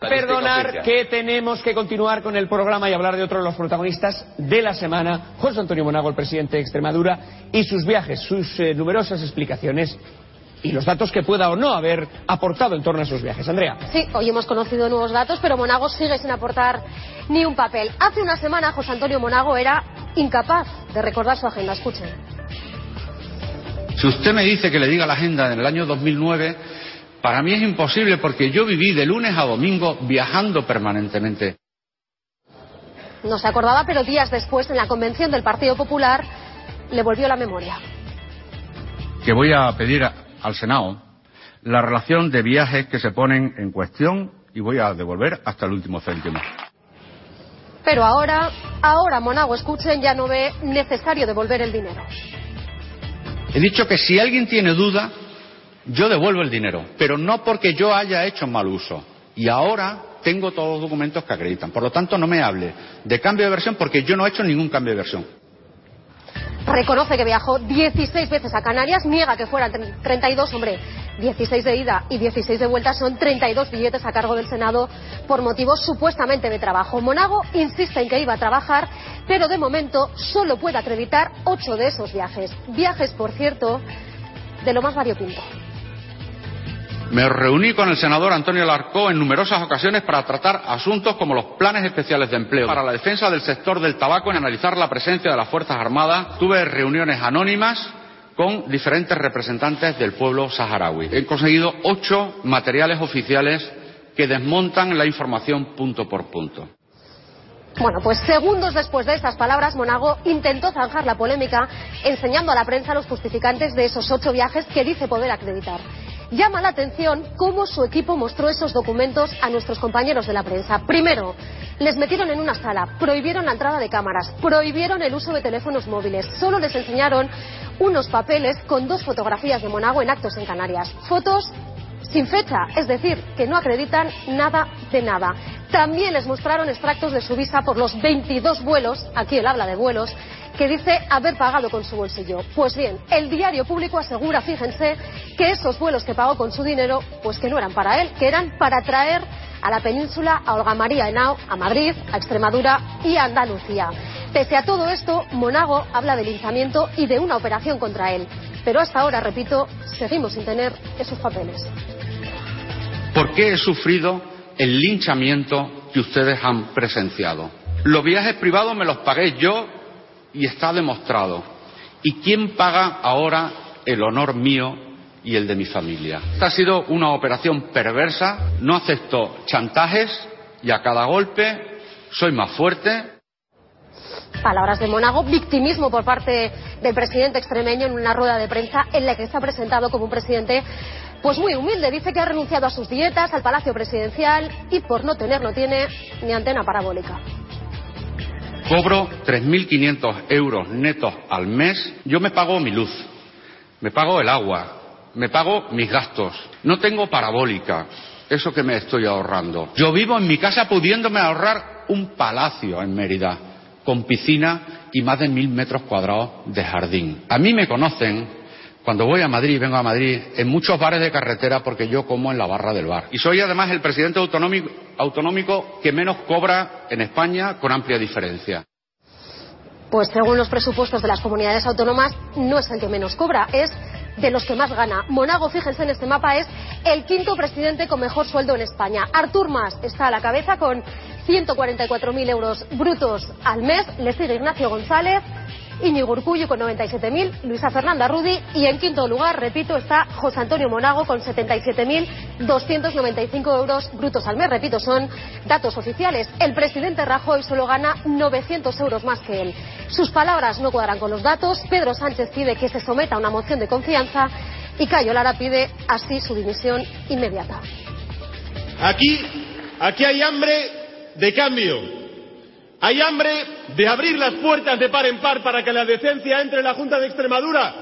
Perdonar que tenemos que continuar con el programa y hablar de otro de los protagonistas de la semana, José Antonio Monago, el presidente de Extremadura, y sus viajes, sus eh, numerosas explicaciones y los datos que pueda o no haber aportado en torno a sus viajes. Andrea. Sí, hoy hemos conocido nuevos datos, pero Monago sigue sin aportar ni un papel. Hace una semana José Antonio Monago era incapaz de recordar su agenda. Escuchen. Si usted me dice que le diga la agenda en el año 2009, para mí es imposible porque yo viví de lunes a domingo viajando permanentemente. No se acordaba, pero días después, en la convención del Partido Popular, le volvió la memoria. Que voy a pedir a- al Senado la relación de viajes que se ponen en cuestión y voy a devolver hasta el último céntimo. Pero ahora, ahora Monago, escuchen, ya no ve necesario devolver el dinero. He dicho que si alguien tiene duda, yo devuelvo el dinero, pero no porque yo haya hecho mal uso. Y ahora tengo todos los documentos que acreditan. Por lo tanto, no me hable de cambio de versión porque yo no he hecho ningún cambio de versión. Reconoce que viajó 16 veces a Canarias, niega que fueran tre- 32, hombre, 16 de ida y 16 de vuelta son 32 billetes a cargo del Senado por motivos supuestamente de trabajo. Monago insiste en que iba a trabajar, pero de momento solo puede acreditar 8 de esos viajes. Viajes, por cierto, de lo más variopinto. Me reuní con el senador Antonio Larcó en numerosas ocasiones para tratar asuntos como los planes especiales de empleo para la defensa del sector del tabaco y analizar la presencia de las Fuerzas Armadas. Tuve reuniones anónimas con diferentes representantes del pueblo saharaui. He conseguido ocho materiales oficiales que desmontan la información punto por punto. Bueno, pues segundos después de estas palabras, Monago intentó zanjar la polémica enseñando a la prensa los justificantes de esos ocho viajes que dice poder acreditar. Llama la atención cómo su equipo mostró esos documentos a nuestros compañeros de la prensa. Primero, les metieron en una sala, prohibieron la entrada de cámaras, prohibieron el uso de teléfonos móviles. Solo les enseñaron unos papeles con dos fotografías de Monago en actos en Canarias. Fotos sin fecha, es decir, que no acreditan nada de nada. También les mostraron extractos de su visa por los 22 vuelos, aquí él habla de vuelos, que dice haber pagado con su bolsillo. Pues bien, el diario público asegura, fíjense, que esos vuelos que pagó con su dinero, pues que no eran para él, que eran para traer a la península a Olga María Henao, a Madrid, a Extremadura y a Andalucía. Pese a todo esto, Monago habla de linchamiento y de una operación contra él. Pero hasta ahora, repito, seguimos sin tener esos papeles. ¿Por qué he sufrido el linchamiento que ustedes han presenciado? Los viajes privados me los pagué yo y está demostrado. ¿Y quién paga ahora el honor mío y el de mi familia? Esta ha sido una operación perversa, no acepto chantajes y a cada golpe soy más fuerte, Palabras de Monago, victimismo por parte del presidente extremeño en una rueda de prensa en la que ha presentado como un presidente pues muy humilde. Dice que ha renunciado a sus dietas, al palacio presidencial y por no tener no tiene ni antena parabólica. Cobro 3.500 euros netos al mes. Yo me pago mi luz, me pago el agua, me pago mis gastos. No tengo parabólica, eso que me estoy ahorrando. Yo vivo en mi casa pudiéndome ahorrar un palacio en Mérida, con piscina y más de mil metros cuadrados de jardín. A mí me conocen cuando voy a Madrid, vengo a Madrid, en muchos bares de carretera porque yo como en la barra del bar. Y soy además el presidente autonómico, que menos cobra en España con amplia diferencia. Pues según los presupuestos de las comunidades autónomas, no es el que menos cobra, es de los que más gana. Monago, fíjense en este mapa, es el quinto presidente con mejor sueldo en España. Artur Mas está a la cabeza con 144.000 euros brutos al mes. Le sigue Ignacio González, Íñigo Urcullu con 97.000, Luisa Fernanda Rudi y en quinto lugar, repito, está José Antonio Monago con 77.295 euros brutos al mes. Repito, son datos oficiales. El presidente Rajoy solo gana 900 euros más que él. Sus palabras no cuadran con los datos. Pedro Sánchez pide que se someta a una moción de confianza y Cayo Lara pide así su dimisión inmediata. Aquí, aquí hay hambre de cambio. Hay hambre de abrir las puertas de par en par para que la decencia entre en la Junta de Extremadura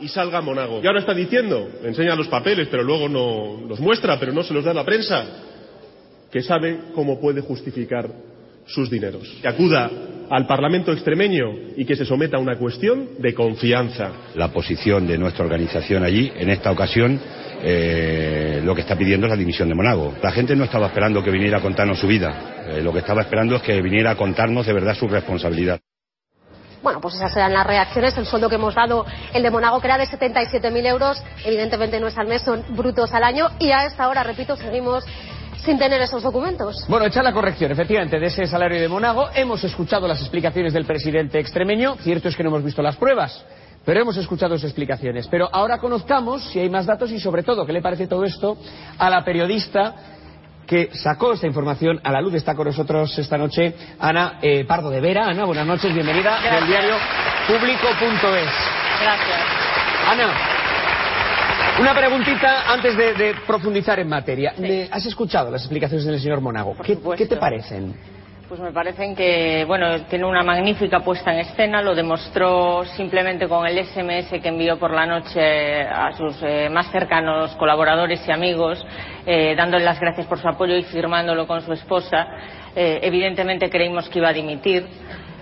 y salga Monago. Y ahora está diciendo, enseña los papeles, pero luego no los muestra, pero no se los da a la prensa, que sabe cómo puede justificar sus dineros. Que acuda al Parlamento extremeño y que se someta a una cuestión de confianza. La posición de nuestra organización allí, en esta ocasión, eh, lo que está pidiendo es la dimisión de Monago. La gente no estaba esperando que viniera a contarnos su vida, eh, lo que estaba esperando es que viniera a contarnos de verdad su responsabilidad. Bueno, pues esas eran las reacciones. El sueldo que hemos dado, el de Monago, que era de 77.000 euros, evidentemente no es al mes, son brutos al año. Y a esta hora, repito, seguimos sin tener esos documentos. Bueno, hecha la corrección, efectivamente, de ese salario de Monago. Hemos escuchado las explicaciones del presidente extremeño. Cierto es que no hemos visto las pruebas, pero hemos escuchado sus explicaciones. Pero ahora conozcamos si hay más datos y, sobre todo, qué le parece todo esto a la periodista que sacó esta información a la luz. Está con nosotros esta noche Ana eh, Pardo de Vera. Ana, buenas noches, bienvenida del diario público.es. Gracias. Ana, una preguntita antes de, de profundizar en materia. Me- ¿Has escuchado las explicaciones del señor Monago? Por ¿Qué, supuesto. qué te parecen? Pues me parecen que, bueno, tiene una magnífica puesta en escena, lo demostró simplemente con el SMS que envió por la noche a sus eh, más cercanos colaboradores y amigos, eh, dándole las gracias por su apoyo y firmándolo con su esposa. Eh, evidentemente creímos que iba a dimitir.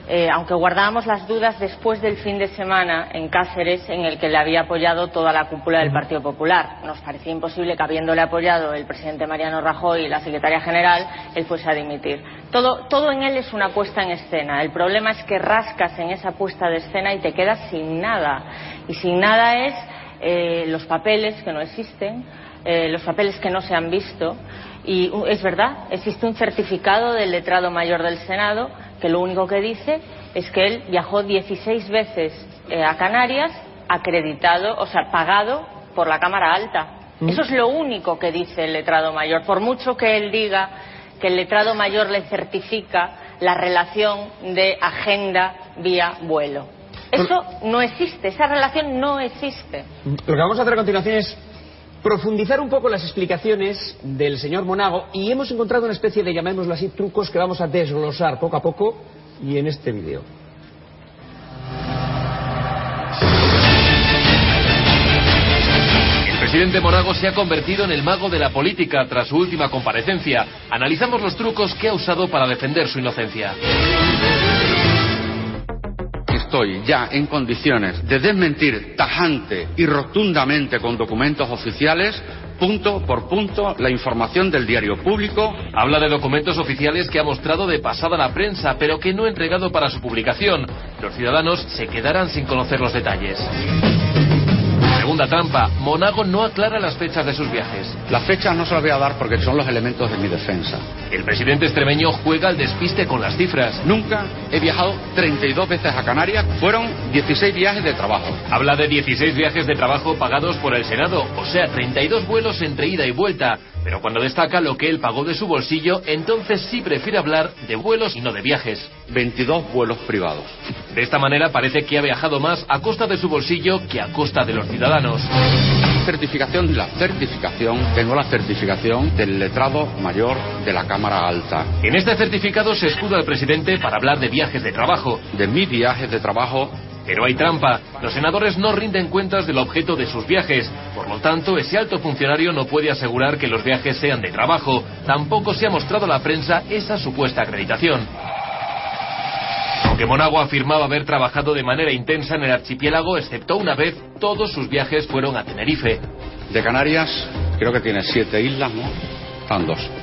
Eh, aunque guardábamos las dudas después del fin de semana en Cáceres, en el que le había apoyado toda la cúpula del Partido Popular. Nos parecía imposible que, habiéndole apoyado el presidente Mariano Rajoy y la secretaria general, él fuese a dimitir. Todo, todo en él es una puesta en escena. El problema es que rascas en esa puesta de escena y te quedas sin nada. Y sin nada es eh, los papeles que no existen, eh, los papeles que no se han visto. Y es verdad, existe un certificado del letrado mayor del Senado que lo único que dice es que él viajó 16 veces eh, a Canarias acreditado, o sea, pagado por la Cámara Alta. Eso es lo único que dice el letrado mayor. Por mucho que él diga que el letrado mayor le certifica la relación de agenda vía vuelo. Eso no existe, esa relación no existe. Lo que vamos a hacer a continuación es profundizar un poco las explicaciones del señor Monago y hemos encontrado una especie de, llamémoslo así, trucos que vamos a desglosar poco a poco y en este vídeo. El presidente Monago se ha convertido en el mago de la política tras su última comparecencia. Analizamos los trucos que ha usado para defender su inocencia. Estoy ya en condiciones de desmentir tajante y rotundamente con documentos oficiales, punto por punto, la información del diario público Habla de documentos oficiales que ha mostrado de pasada la prensa, pero que no ha entregado para su publicación. Los ciudadanos se quedarán sin conocer los detalles. Segunda trampa, Monago no aclara las fechas de sus viajes. Las fechas no se las voy a dar porque son los elementos de mi defensa. El presidente extremeño juega al despiste con las cifras. Nunca he viajado 32 veces a Canarias, fueron 16 viajes de trabajo. Habla de 16 viajes de trabajo pagados por el Senado, o sea, 32 vuelos entre ida y vuelta. Pero cuando destaca lo que él pagó de su bolsillo, entonces sí prefiere hablar de vuelos y no de viajes. 22 vuelos privados. De esta manera parece que ha viajado más a costa de su bolsillo que a costa de los ciudadanos. Certificación, la certificación, tengo la certificación del letrado mayor de la Cámara Alta. En este certificado se escuda el presidente para hablar de viajes de trabajo. De mis viajes de trabajo Pero hay trampa. Los senadores no rinden cuentas del objeto de sus viajes. Por lo tanto, ese alto funcionario no puede asegurar que los viajes sean de trabajo. Tampoco se ha mostrado a la prensa esa supuesta acreditación. Aunque Monago afirmaba haber trabajado de manera intensa en el archipiélago, excepto una vez, todos sus viajes fueron a Tenerife. de Canarias, creo que tiene siete islas, ¿no? Están dos.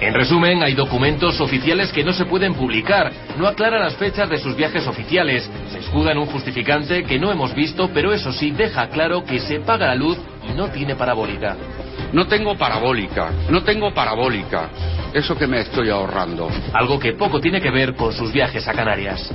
En resumen, hay documentos oficiales que no se pueden publicar, no aclara las fechas de sus viajes oficiales, se escuda en un justificante que no hemos visto, pero eso sí deja claro que se paga la luz y no tiene parabólica. No tengo parabólica, no tengo parabólica. Eso que me estoy ahorrando. Algo que poco tiene que ver con sus viajes a Canarias.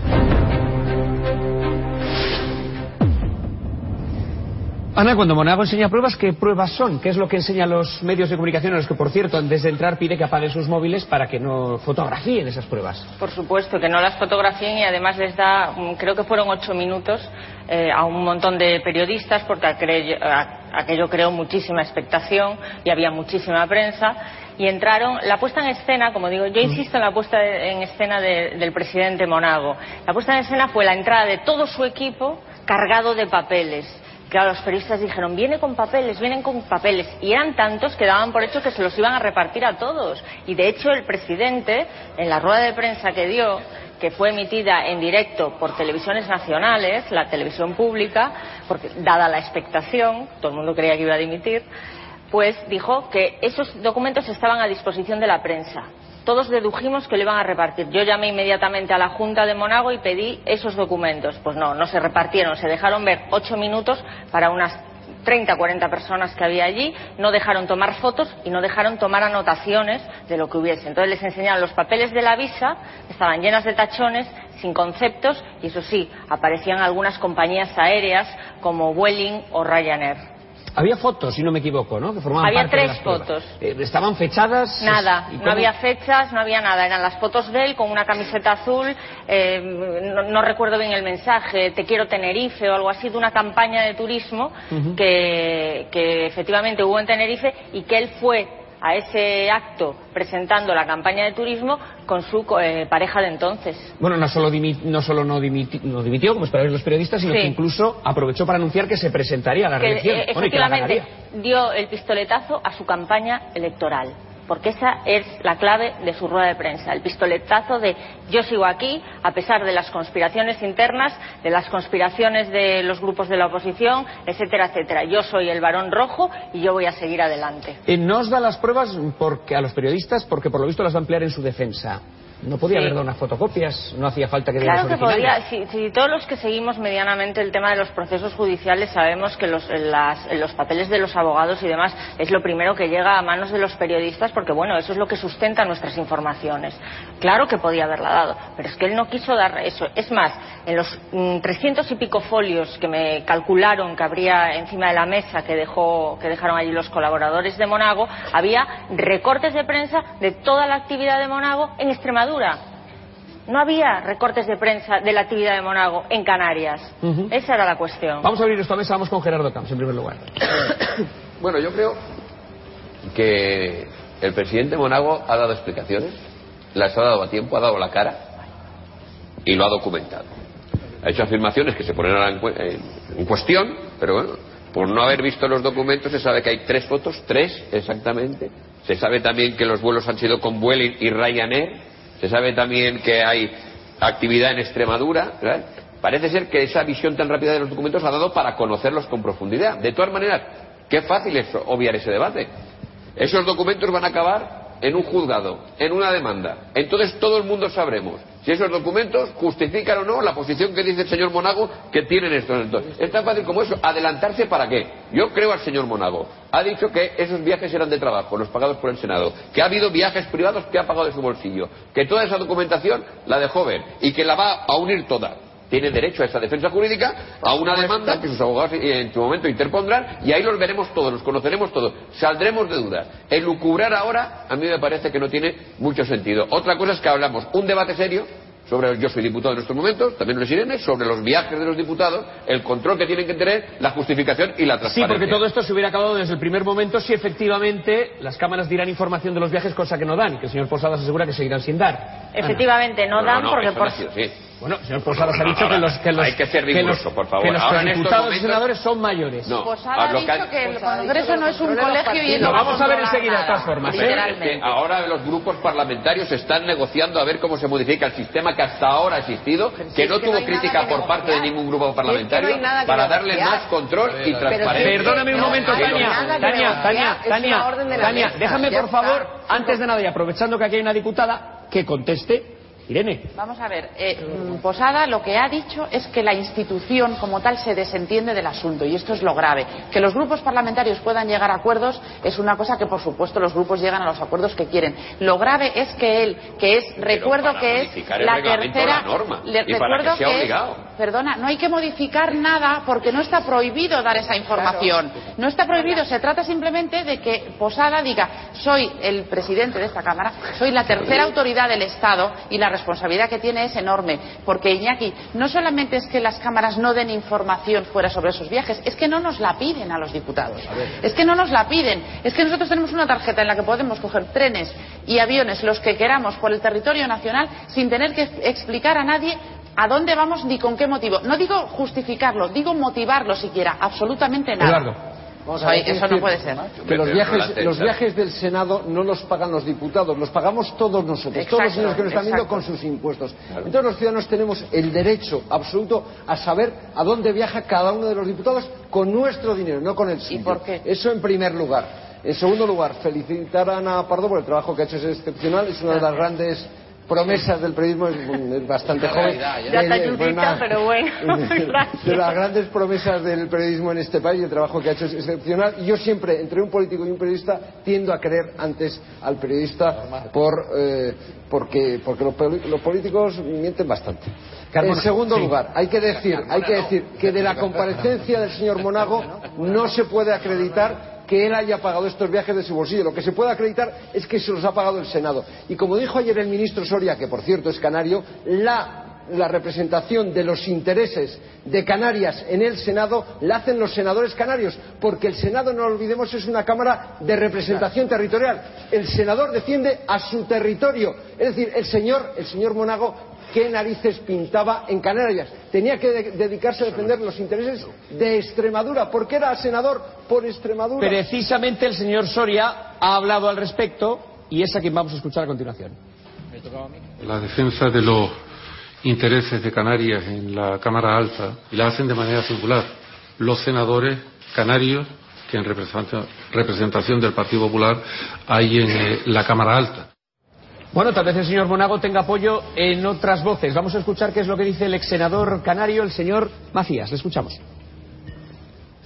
Ana, cuando Monago enseña pruebas, ¿qué pruebas son? ¿Qué es lo que enseñan los medios de comunicación a los que, por cierto, antes de entrar pide que apaguen sus móviles para que no fotografíen esas pruebas? Por supuesto, que no las fotografíen y además les da, mm, creo que fueron ocho minutos eh, a un montón de periodistas porque aquello, aquello creó muchísima expectación y había muchísima prensa. Y entraron, la puesta en escena, como digo, yo insisto en la puesta de- en escena de- del presidente Monago. La puesta en escena fue la entrada de todo su equipo cargado de papeles. Claro, los periodistas dijeron, viene con papeles, vienen con papeles. Y eran tantos que daban por hecho que se los iban a repartir a todos. Y de hecho el presidente, en la rueda de prensa que dio, que fue emitida en directo por televisiones nacionales, la televisión pública, porque dada la expectación, todo el mundo creía que iba a dimitir, pues dijo que esos documentos estaban a disposición de la prensa. Todos dedujimos que lo iban a repartir. Yo llamé inmediatamente a la Junta de Monago y pedí esos documentos. Pues no, no se repartieron, se dejaron ver ocho minutos para unas 30, 40 personas que había allí, no dejaron tomar fotos y no dejaron tomar anotaciones de lo que hubiese. Entonces les enseñaron los papeles de la visa, estaban llenas de tachones, sin conceptos, y eso sí, aparecían algunas compañías aéreas como Vueling o Ryanair. Había fotos, si no me equivoco, ¿no? Que formaban Había parte de tres las fotos. Eh, ¿Estaban fechadas? Nada, ¿Y no había fechas, no había nada. Eran las fotos de él con una camiseta azul, eh, no, no recuerdo bien el mensaje, te quiero Tenerife o algo así, de una campaña de turismo que, que efectivamente hubo en Tenerife y que él fue a ese acto presentando la campaña de turismo con su eh, pareja de entonces. Bueno, no solo, dimi- no, solo no, dimiti- no dimitió, como esperaban los periodistas, sino Sí. que incluso aprovechó para anunciar que se presentaría a la que reelección. eh, Bueno, y que la efectivamente ganaría. dio el pistoletazo a su campaña electoral. Porque esa es la clave de su rueda de prensa, el pistoletazo de yo sigo aquí a pesar de las conspiraciones internas, de las conspiraciones de los grupos de la oposición, etcétera, etcétera. Yo soy el varón rojo y yo voy a seguir adelante. Eh, no os da las pruebas porque a los periodistas porque por lo visto las va a emplear en su defensa. No podía Sí. haber dado unas fotocopias, no hacía falta que Claro que podía, si, si todos los que seguimos medianamente el tema de los procesos judiciales sabemos que los, las- los papeles de los abogados y demás es lo primero que llega a manos de los periodistas porque bueno, eso es lo que sustenta nuestras informaciones. Claro que podía haberla dado, pero es que él no quiso dar eso. Es más, en los mm, trescientos y pico folios que me calcularon que habría encima de la mesa que, dejó, que dejaron allí los colaboradores de Monago, había recortes de prensa de toda la actividad de Monago en Extremadura. No había recortes de prensa de la actividad de Monago en Canarias. Esa era la cuestión. Vamos a abrir esta mesa, vamos con Gerardo Camps en primer lugar. Bueno, yo creo que el presidente Monago ha dado explicaciones, las ha dado a tiempo, ha dado la cara y lo ha documentado. Ha hecho afirmaciones que se ponen ahora en, cu- en- en cuestión, pero bueno, por no haber visto los documentos se sabe que hay tres fotos, tres exactamente. Se sabe también que los vuelos han sido con Vueling y Ryanair. Se sabe también que hay actividad en Extremadura. Parece ser que esa visión tan rápida de los documentos ha dado para conocerlos con profundidad. De todas maneras, qué fácil es obviar ese debate. Esos documentos van a acabar en un juzgado, en una demanda. Entonces todo el mundo sabremos si esos documentos justifican o no la posición que dice el señor Monago que tienen estos. Entonces, es tan fácil como eso. ¿Adelantarse para qué? Yo creo al señor Monago. Ha dicho que esos viajes eran de trabajo, los pagados por el Senado. Que ha habido viajes privados que ha pagado de su bolsillo. Que toda esa documentación la dejó ver. Y que la va a unir toda tiene derecho a esa defensa jurídica, a una demanda que sus abogados eh, en su momento interpondrán y ahí los veremos todos, los conoceremos todos, saldremos de dudas. El lucubrar ahora a mí me parece que no tiene mucho sentido. Otra cosa es que hablamos un debate serio sobre yo soy diputado en estos momentos, también los Irene, sobre los viajes de los diputados, el control que tienen que tener, la justificación y la Sí, transparencia. porque todo esto se hubiera acabado desde el primer momento si efectivamente las cámaras dirán información de los viajes, cosa que no dan, y que el señor Posadas asegura que seguirán sin dar. Efectivamente, no, dan porque eso por... no ha sido así. Bueno, señor Posadas ha dicho que los, que los, Hay que ser que riguroso, los- por favor. que los Ahora, en estos diputados y senadores son mayores. No, ha dicho que el Congreso no es un colegio y Lo vamos a ver enseguida, de todas formas, ¿eh? Literalmente. Es que ahora los grupos parlamentarios están negociando a ver cómo se modifica el sistema que hasta ahora ha existido, que no es que tuvo crítica por parte de ningún grupo parlamentario, para darle más control y transparencia. Perdóname un momento, Tania. Tania, Tania, Tania, Tania, déjame por favor, antes de nada y aprovechando que aquí hay una diputada, que conteste. Irene. Vamos a ver, eh, Posada lo que ha dicho es que la institución como tal se desentiende del asunto y esto es lo grave. Que los grupos parlamentarios puedan llegar a acuerdos es una cosa que por supuesto los grupos llegan a los acuerdos que quieren. Lo grave es que él, que es, recuerdo para que es la tercera, la norma, le- y para recuerdo que sea es- obligado. perdona, no hay que modificar nada porque no está prohibido dar esa información. No está prohibido, se trata simplemente de que Posada diga, soy el presidente de esta Cámara, soy la tercera autoridad del Estado y la responsabilidad que tiene es enorme. Porque, Iñaki, no solamente es que las cámaras no den información fuera sobre esos viajes, es que no nos la piden a los diputados. Es que no nos la piden. Es que nosotros tenemos una tarjeta en la que podemos coger trenes y aviones, los que queramos, por el territorio nacional, sin tener que explicar a nadie a dónde vamos ni con qué motivo. No digo justificarlo, digo motivarlo siquiera, absolutamente nada. Eduardo. Vamos eso no puede ser. Que los viajes, los viajes del Senado no los pagan los diputados, los pagamos todos nosotros, todos los señores que nos están viendo con sus impuestos. Entonces los ciudadanos tenemos el derecho absoluto a saber a dónde viaja cada uno de los diputados con nuestro dinero, no con el suyo. por qué? Eso en primer lugar. En segundo lugar, felicitar a Ana Pardo por el trabajo que ha hecho, es excepcional, es una de las grandes promesas del periodismo, es, es bastante joven. ya. Está Eh, ayudita, pero bueno, gracias. de las grandes promesas del periodismo en este país y el trabajo que ha hecho es excepcional. Y yo siempre, entre un político y un periodista, tiendo a creer antes al periodista por, eh, porque, porque los, políticos mienten bastante. Carmona, en segundo sí. lugar, hay que decir, hay que decir que de la comparecencia del señor Monago no se puede acreditar que él haya pagado estos viajes de su bolsillo. Lo que se puede acreditar es que se los ha pagado el Senado. Y como dijo ayer el ministro Soria, que por cierto es canario, la representación de los intereses de Canarias en el Senado la hacen los senadores canarios, porque el Senado, no lo olvidemos, es una Cámara de representación territorial. El senador defiende a su territorio. Es decir, el señor, el señor Monago, ¿qué narices pintaba en Canarias? Tenía que de- dedicarse a defender los intereses de Extremadura, porque era senador por Extremadura. Precisamente el señor Soria ha hablado al respecto y es a quien vamos a escuchar a continuación. la defensa de los intereses de Canarias en la Cámara Alta y la hacen de manera singular los senadores canarios que en representa- representación del Partido Popular hay en eh, la Cámara Alta. Bueno, tal vez el señor Monago tenga apoyo en otras voces. Vamos a escuchar qué es lo que dice el ex senador canario, el señor Macías. Le escuchamos.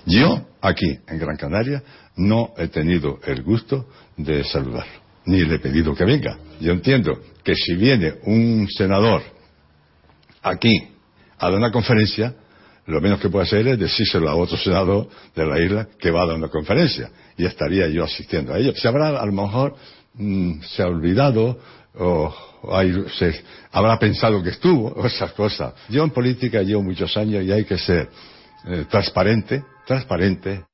Yo, aquí, en Gran Canaria, no he tenido el gusto de saludarlo, ni le he pedido que venga. Yo entiendo que si viene un senador aquí a dar una conferencia, lo menos que puede hacer es decírselo a otro senador de la isla que va a dar una conferencia. Y estaría yo asistiendo a ello. Se habrá, a lo mejor, mm, se ha olvidado o, o hay- se habrá pensado que estuvo, o esas cosas. Yo en política llevo muchos años y hay que ser eh, transparente, transparente.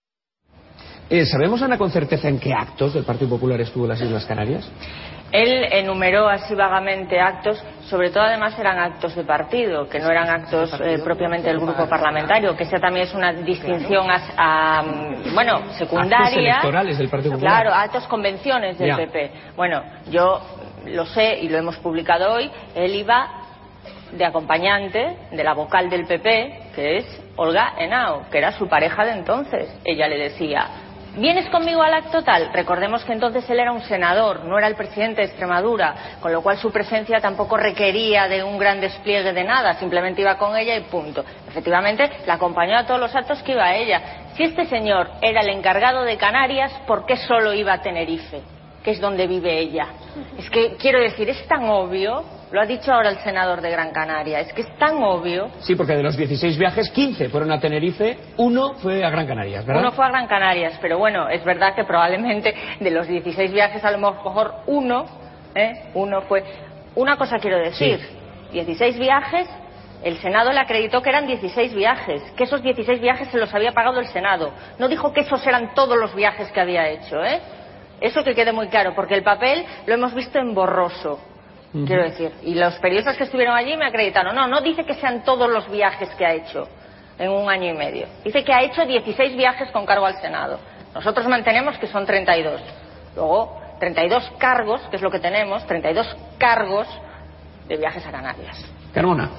Eh, ¿Sabemos, Ana, con certeza en qué actos del Partido Popular estuvo en las Islas Canarias? Él enumeró así vagamente actos, sobre todo además eran actos de partido, que no eran actos eh, propiamente del grupo parlamentario, que esa también es una distinción a, a, bueno, secundaria. Actos electorales del Partido Popular. Claro, actos convenciones del Ya. PP. Bueno, yo lo sé y lo hemos publicado hoy, él iba de acompañante de la vocal del PP, que es Olga Henao, que era su pareja de entonces. Ella le decía, ¿vienes conmigo al acto tal? Recordemos que entonces él era un senador, no era el presidente de Extremadura, con lo cual su presencia tampoco requería de un gran despliegue de nada, simplemente iba con ella y punto. Efectivamente, la acompañó a todos los actos que iba ella. Si este señor era el encargado de Canarias, ¿por qué solo iba a Tenerife? Que es donde vive ella. Es que, quiero decir, es tan obvio, lo ha dicho ahora el senador de Gran Canaria, es que es tan obvio. Sí, porque de los 16 viajes, 15 fueron a Tenerife, uno fue a Gran Canarias, ¿verdad? Uno fue a Gran Canarias, pero bueno, es verdad que probablemente de los 16 viajes, a lo mejor uno, ¿eh? uno fue. Una cosa quiero decir: 16 viajes, el Senado le acreditó que eran 16 viajes, que esos 16 viajes se los había pagado el Senado. No dijo que esos eran todos los viajes que había hecho, ¿eh? Eso que quede muy claro, porque el papel lo hemos visto en borroso. Quiero decir, y los periodistas que estuvieron allí me acreditaron. No, no dice que sean todos los viajes que ha hecho en un año y medio. Dice que ha hecho 16 viajes con cargo al Senado. Nosotros mantenemos que son 32. Luego, 32 cargos, que es lo que tenemos, 32 cargos de viajes a Canarias. Carmona.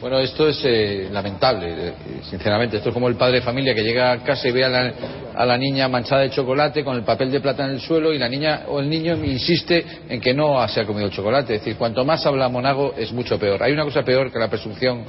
Bueno, esto es eh, lamentable, eh, sinceramente. Esto es como el padre de familia que llega a casa y ve a la, niña manchada de chocolate con el papel de plata en el suelo y la niña o el niño insiste en que no se ha comido el chocolate. Es decir, cuanto más habla Monago es mucho peor. Hay una cosa peor que la presunción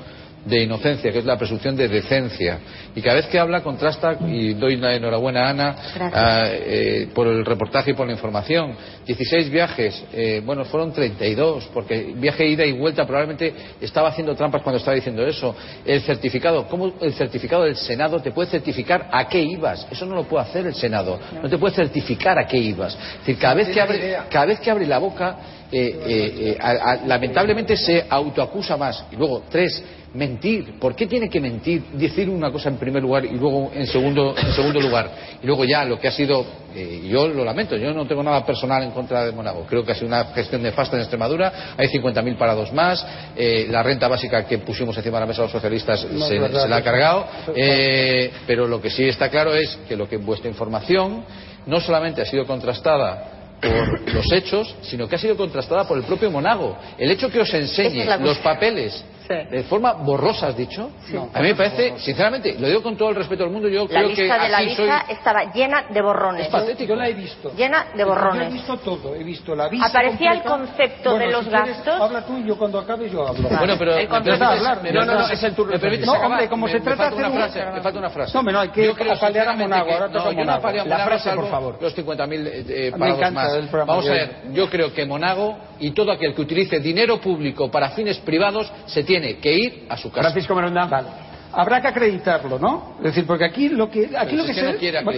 de inocencia, que es la presunción de decencia. Y cada vez que habla contrasta, y doy la enhorabuena a Ana a, eh, por el reportaje y por la información. 16 viajes, eh, bueno, fueron 32, porque viaje ida y vuelta probablemente estaba haciendo trampas cuando estaba diciendo eso. El certificado, ¿cómo el certificado del Senado te puede certificar a qué ibas? Eso no lo puede hacer el Senado. No te puede certificar a qué ibas. Es decir, cada vez que abre, cada vez que abre la boca eh, eh, eh, lamentablemente se autoacusa más. Y luego, tres, mentir. ¿Por qué tiene que mentir? Decir una cosa en primer lugar y luego en segundo, en segundo lugar. Y luego ya lo que ha sido, yo lo lamento, yo no tengo nada personal en contra de Monago. Creo que ha sido una gestión nefasta en Extremadura. Hay 50.000 parados más. La renta básica que pusimos encima de la mesa los socialistas se, la ha cargado. Pero lo que sí está claro es que lo que vuestra información no solamente ha sido contrastada por los hechos, sino que ha sido contrastada por el propio Monago. El hecho que os enseñe los papeles de forma borrosa, has dicho. No, a mí me parece, sinceramente, lo digo con todo el respeto del mundo, yo la creo que. La lista de la vista soy... estaba llena de borrones. Es patético. La he visto. Llena de borrones. Yo he visto todo, he visto la vista. Aparecía completa. el concepto bueno, de los si gastos. Habla tú y yo cuando acabe yo hablo. Vale. Bueno, pero. El concepto ¿me hablar. No, no, no, es el turno. ¿Me permites no, hombre, como me, se trata de. Una frase, me falta una frase. No, no, hay que apalear a Monago. Ahora toca Monago. La frase, por favor. Los 50.000 eh, eh, pagos más. Vamos a ver, yo creo que Monago y todo aquel que utilice dinero público para fines privados se tiene que ir a su casa. Francisco Vale. Habrá que acreditarlo, ¿no? Es decir, porque aquí lo que... Aquí lo que se...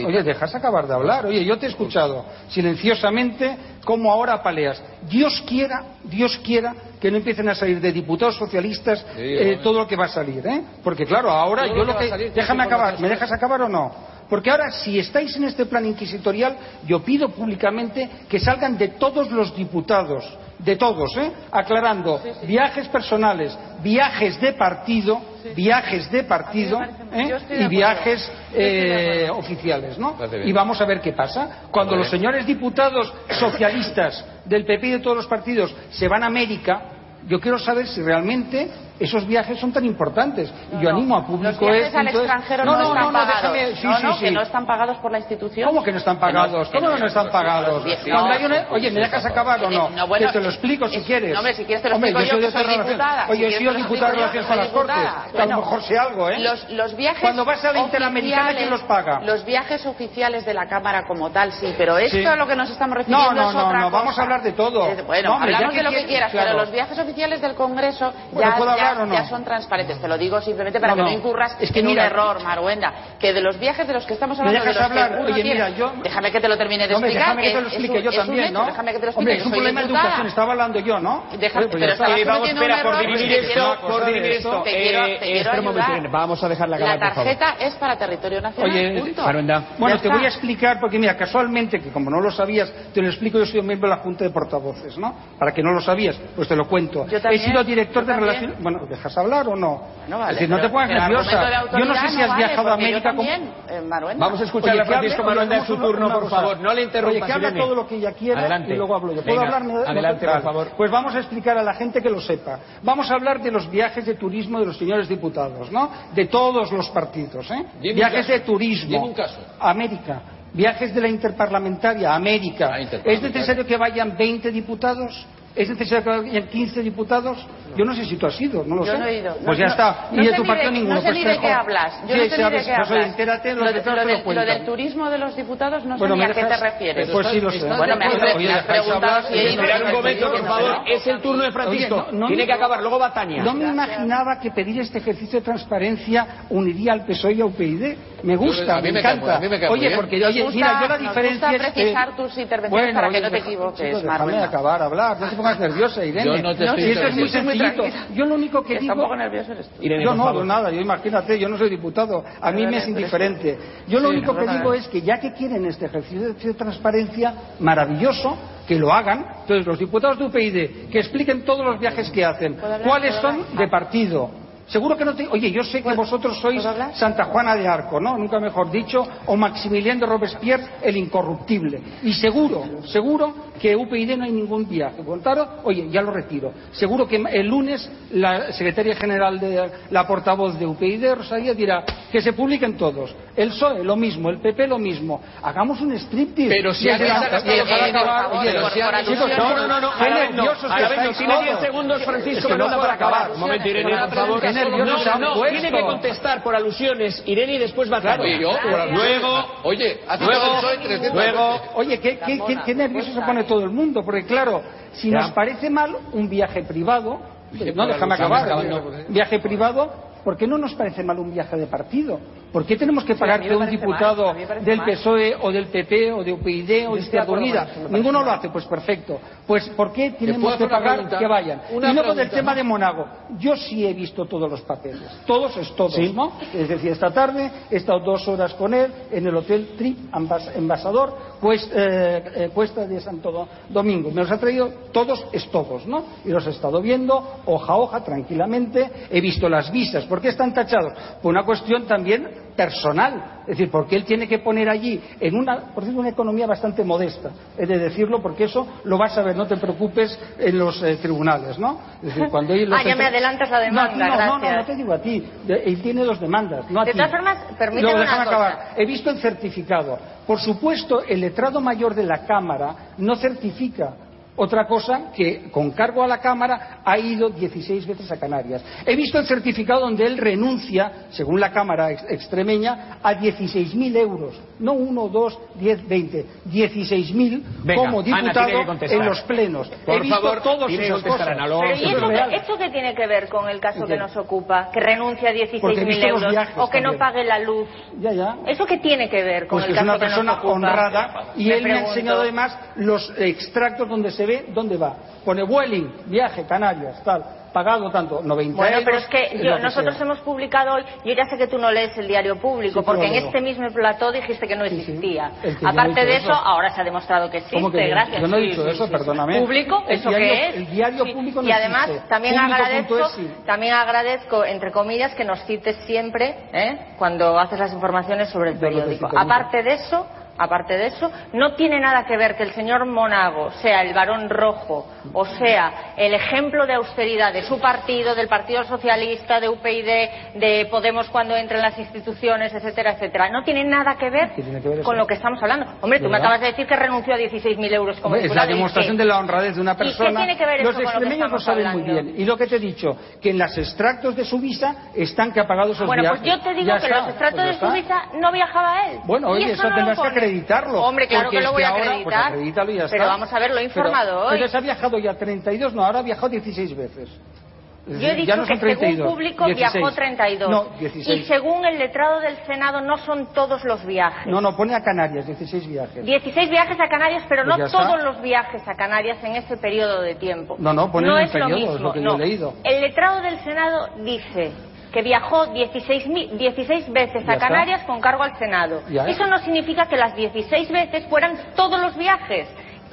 Oye, dejas acabar de hablar. Oye, yo te he escuchado silenciosamente como ahora apaleas. Dios quiera, Dios quiera que no empiecen a salir de diputados socialistas eh, todo lo que va a salir, ¿eh? Porque claro, ahora yo. Lo que... Déjame acabar. ¿Me dejas acabar o no? Porque ahora, si estáis en este plan inquisitorial, yo pido públicamente que salgan de todos los diputados de todos, ¿eh? aclarando, viajes personales, viajes de partido, viajes de partido ¿eh? y viajes eh, oficiales, ¿no? Y vamos a ver qué pasa. Cuando los señores diputados socialistas del PP y de todos los partidos se van a América, yo quiero saber si realmente esos viajes son tan importantes. No, y yo animo a público. Los viajes es, al entonces... extranjero no, no, no están pagados. Déjame... Sí, sí, sí. que no están pagados por la institución. ¿Cómo que no están pagados? ¿Cómo que no están pagados? Cuando hay una... Oye, ¿me dejas acabar o no? Bueno, que te lo explico si quieres. No, hombre, si quieres te lo explico hombre, yo, yo, que soy diputada. Oye, si he sido diputada de Relaciones con las Cortes. Que a lo mejor sé algo, ¿eh? Los viajes Cuando vas a la Interamericana, ¿quién los paga? Los viajes oficiales de la Cámara como tal, sí. Pero esto a lo que nos estamos refiriendo es otra cosa. No, no, no. Vamos a hablar de todo. Eh, bueno, hablamos de lo que quieras, pero los viajes oficiales del Congreso ya ya son transparentes. Te lo digo simplemente para que no incurras es que en un error, Maruenda. Que de los viajes de los que estamos hablando... De los? Que Oye. Déjame que te lo termine de hombre, explicar. Déjame que te lo explique yo también, ¿no? Déjame que te lo explique. Es un problema de educación. Estaba hablando yo, ¿no? Déjame, pues, pero estabas cometiendo un error. Por esto, Te eh, quiero eh, ayudar. Vamos a dejarla acabar, La tarjeta es para territorio nacional, Oye, Maruenda. Bueno, te voy a explicar, porque mira, casualmente, que como no lo sabías, te lo explico, yo soy miembro de la Junta de Portavoces, ¿no? Para que no lo sabías, pues te lo cuento. Yo también, He sido director de relaciones bueno, ¿dejas hablar o no? Vale, es decir, no te pongas nerviosa. Yo no sé si has no viajado vale, a América también. Eh, vamos a escuchar Oye, a Francisco Maruenda en su turno, por favor. No le interrumpas, Oye, que hable todo lo que ella quiera adelante. y luego hablo yo. ¿Puedo Venga, hablar? Adelante, por favor. Pues vamos a explicar a la gente que lo sepa. Vamos a hablar de los viajes de turismo de los señores diputados, ¿no? De todos los partidos, ¿eh? Dime viajes de turismo. Un caso. América. Viajes de la interparlamentaria, América. Ah, interparlamentaria. ¿Es necesario que vayan 20 diputados? ¿Es necesario que vayan 15 diputados? Yo no sé si tú has ido, no lo yo sé. No he ido. Pues ya no, está. No, y de tu parte de, ninguno. No sé pues ni de qué hablas. Yo sí, no sé sabes, ni de qué pues, hablas. Entérate, lo, lo, de, lo, del, lo, del turismo de los diputados no bueno, sé ni a qué te refieres. Pues sí lo sé. Bueno, me has preguntado si he ido. Esperar un momento, por favor. Es el turno de Francisco. Tiene que acabar. Luego va Tania. No me imaginaba que pedir este ejercicio de transparencia uniría al PSOE y a UPyD. Me gusta, me encanta. Oye, porque yo la diferencia es que... tus intervenciones para que no te pues, equivoques, Déjame acabar, hablar. No te pongas nerviosa, Irene. Yo no te estoy yo lo único que digo... Eres tú. Yo no hago nada, yo imagínate, yo no soy diputado, a mí me es indiferente. Yo lo único que digo es que ya que quieren este ejercicio de transparencia, maravilloso, que lo hagan. Entonces, los diputados de UPyD, que expliquen todos los viajes que hacen, cuáles son de partido, Seguro que no te. Oye, yo sé que vosotros sois Santa Juana de Arco, ¿no? Nunca mejor dicho, o Maximiliano Robespierre, el incorruptible. Y seguro, seguro que UPID no hay ningún viaje. Contaros, oye, ya lo retiro. Seguro que el lunes la secretaria general de la portavoz de UPID, Rosalía, dirá que se publiquen todos. El PSOE, lo mismo. El PP, lo mismo. Hagamos un striptease. Pero si hay no, no, no, no. A ver, no. Tiene 10 segundos, Francisco, no para acabar. Un momento, Irene, por nerviosos no, no, no. Tiene que contestar por alusiones Irene y después va a claro, Luego, oye, luego, luego, oye, ¿qué, qué, nervioso se pone todo el mundo? Porque claro, si nos parece mal un viaje privado, no, déjame acabar, un viaje privado, ¿por qué no nos parece mal un viaje de partido? ¿Por qué tenemos que pagar que un diputado mal, del mal. PSOE o del PP o de UPyD o de Izquierda Unida? Ninguno lo hace, pues perfecto. Pues ¿por qué tenemos que pagar pregunta? que vayan? Una y luego del tema de Monago. Yo sí he visto todos los papeles. Todos es todos, ¿no? Es decir, esta tarde he estado dos horas con él en el Hotel Trip Ambas- Embajador, pues, eh, eh, Cuesta de Santo Do- Domingo. Me los ha traído todos es todos, ¿no? Y los he estado viendo hoja a hoja, tranquilamente. He visto las visas. ¿Por qué están tachados? Por una cuestión también personal. Es decir, porque él tiene que poner allí, en una, por cierto, una economía bastante modesta. He de decirlo porque eso lo vas a ver, no te preocupes, en los eh, tribunales, ¿no? Es decir, cuando los Ah, ya me adelantas la demanda, no, no, no, no te digo a ti. Él tiene dos demandas, no a De ti. todas formas, permíteme una cosa. acabar. He visto el certificado. Por supuesto, el letrado mayor de la Cámara no certifica otra cosa que con cargo a la Cámara ha ido 16 veces a Canarias. He visto el certificado donde él renuncia, según la Cámara ex- extremeña, a 16.000 euros. No uno, dos, diez, veinte. 16.000 Venga, como Ana, diputado que contestar. en los plenos. Por He visto favor, todos que contestar, cosas. Ana, ¿y Eso es eso, real. qué- tiene que ver con el caso que nos ocupa? Que renuncia a Porque he 16.000 visto los euros o que no también. pague la luz. Ya, ya. ¿Eso qué tiene que ver con Pues el que es caso una que nos persona ocupa? honrada y Me él me ha pregunto. enseñado además los extractos donde se ve dónde va. Pone Vueling, viaje, Canarias, tal, pagado tanto, 90 Bueno, euros. pero es que yo- que nosotros sea. hemos publicado hoy, yo ya sé que tú no lees el diario público, Sí, porque en este mismo plató dijiste que no existía. Yo he Aparte dicho de eso. eso, ahora se ha demostrado que existe, ¿Cómo que gracias. yo no he Sí, dicho sí, eso, sí, perdóname. sí. ¿Público? ¿Eso diario- qué es? el diario Sí. público no Y además, existe. también Público agradezco, es, sí. también agradezco, entre comillas, que nos cites siempre, ¿eh? cuando haces las informaciones sobre el no periódico. Aparte de eso, Aparte de eso, no tiene nada que ver que el señor Monago sea el varón rojo o sea el ejemplo de austeridad de su partido, del Partido Socialista, de UPyD, de Podemos cuando entre en las instituciones, etcétera, etcétera. No tiene nada que ver, con lo que estamos hablando. Hombre, tú me acabas de decir que renunció a 16.000 euros como es la diputado. ¿y demostración de la honradez de una ¿Y qué persona. tiene que ver Los eso con lo que lo saben hablando? muy bien. Y lo que te he dicho, que en los extractos de su visa están que ha pagado esos Bueno, viajes. pues yo te digo Ya que está, los estratos pues de su visa no viajaba él. Bueno, Y oye, eso, no lo tendrás que pone. Acreditarlo. Hombre, claro que lo voy a ahora, acreditar. Pues acredítalo y ya pero está. vamos a ver, lo he Pero- informado hoy. Entonces ha viajado ya 32, no, ahora ha viajado 16 veces. Es Yo he dicho no que son según 32, público 16. viajó 32. No, 16. Y según el letrado del Senado no son todos los viajes. No, no, pone a Canarias 16 viajes. 16 viajes a Canarias, pero Pues no ya está. todos los viajes a Canarias en ese periodo de tiempo. No, no, pone en el es lo periodo, mismo, es lo que yo no. he leído. El letrado del Senado dice que viajó 16, mi- 16 veces a. Canarias con cargo al Senado. Eso no significa que las 16 veces fueran todos los viajes.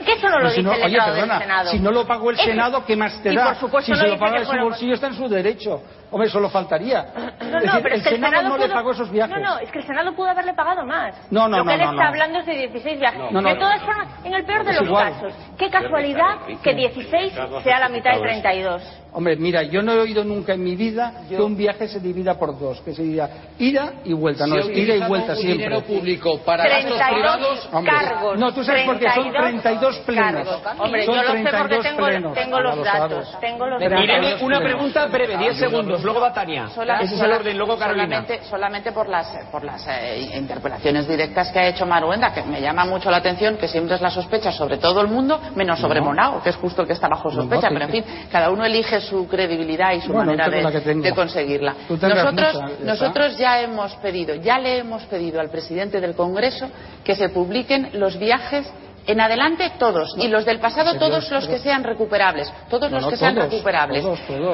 Que eso no lo si dice no- el oye, perdona, del Senado. si no lo pagó el Senado, ¿qué más te y da? por supuesto si no se lo paga de su bolsillo está en su derecho. Hombre, eso lo faltaría. No, Es no, decir, pero el es que el Senado Senado no le pudo- pagó esos viajes. No, no, es que el Senado pudo haberle pagado más. No, no, Lo que no, él no, está no. hablando es de 16 viajes. No, no, de no. todas formas, en el peor de Es los igual. casos, qué casualidad que 16 sea la mitad de 32. Hombre, mira, yo no he oído nunca en mi vida que un viaje se divida por dos, que se divida ida y vuelta, no, Si es ida y vuelta un siempre. dinero público para gastos 32 privados, Hombre, cargos. No, tú sabes por qué, son 32 plenos. cargos. Hombre, Son yo lo sé porque 32 tengo, tengo los lo datos. Tengo los datos. Una pregunta breve, 10 segundos, luego va Tania. Sola- Ese es el sola- orden, luego Carolina. Solamente, solamente por las, por las eh, interpelaciones directas que ha hecho Maruenda, que me llama mucho la atención, que siempre es la sospecha sobre todo el mundo, menos sobre No. Monago, que es justo el que está bajo No, no, sospecha. pero en fin, cada uno elige su credibilidad y su Bueno, manera de, conseguirla. Nosotros, mucha, ya está. nosotros ya hemos pedido, ya le hemos pedido al presidente del Congreso que se publiquen los viajes en adelante todos y los del pasado todos los que sean recuperables todos los que sean recuperables.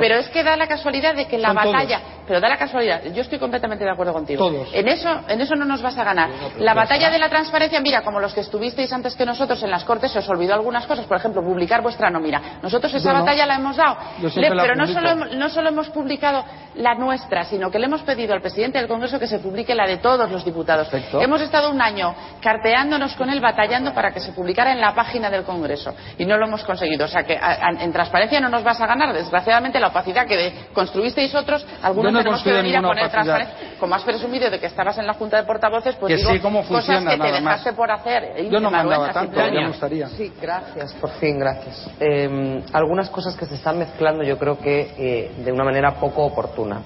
pero es que da la casualidad de que la batalla pero da la casualidad yo estoy completamente de acuerdo contigo Todos. en eso en eso no nos vas a ganar la batalla de la transparencia mira como los que estuvisteis antes que nosotros en las cortes se os olvidó algunas cosas por ejemplo publicar vuestra nómina nosotros esa batalla la hemos dado Le- la pero no solo hemos- no solo hemos publicado la nuestra, sino que le hemos pedido al presidente del Congreso que se publique la de todos los diputados. Perfecto. Hemos estado un año carteándonos con él, batallando para que se publicara en la página del Congreso y no lo hemos conseguido. O sea que a- a- en transparencia no nos vas a ganar. Desgraciadamente la opacidad que construisteis otros, algunos no he tenemos que venir a ninguna poner transparencia. Como has presumido de que estabas en la Junta de Portavoces, pues Que digo sé cómo cosas funciona, que te dejaste por hacer. ¿eh? Yo no mandaba tanto, ya me gustaría. Sí, gracias, por fin, gracias. Eh, algunas cosas que se están mezclando yo creo que eh, de una manera poco oportuna.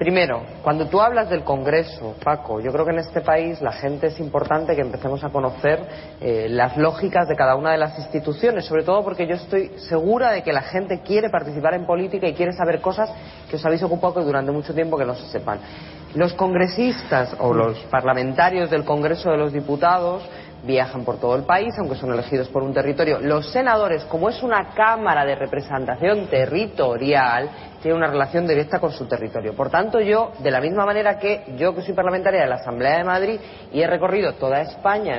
Primero, cuando tú hablas del Congreso, Paco, yo creo que en este país la gente es importante que empecemos a conocer eh, las lógicas de cada una de las instituciones, sobre todo porque yo estoy segura de que la gente quiere participar en política y quiere saber cosas que os habéis ocupado que durante mucho tiempo que no se sepan. Los congresistas o los parlamentarios del Congreso de los Diputados viajan por todo el país, aunque son elegidos por un territorio. Los senadores, como es una Cámara de representación territorial, tienen una relación directa con su territorio. Por tanto, yo, de la misma manera que yo, que soy parlamentaria de la Asamblea de Madrid y he recorrido toda España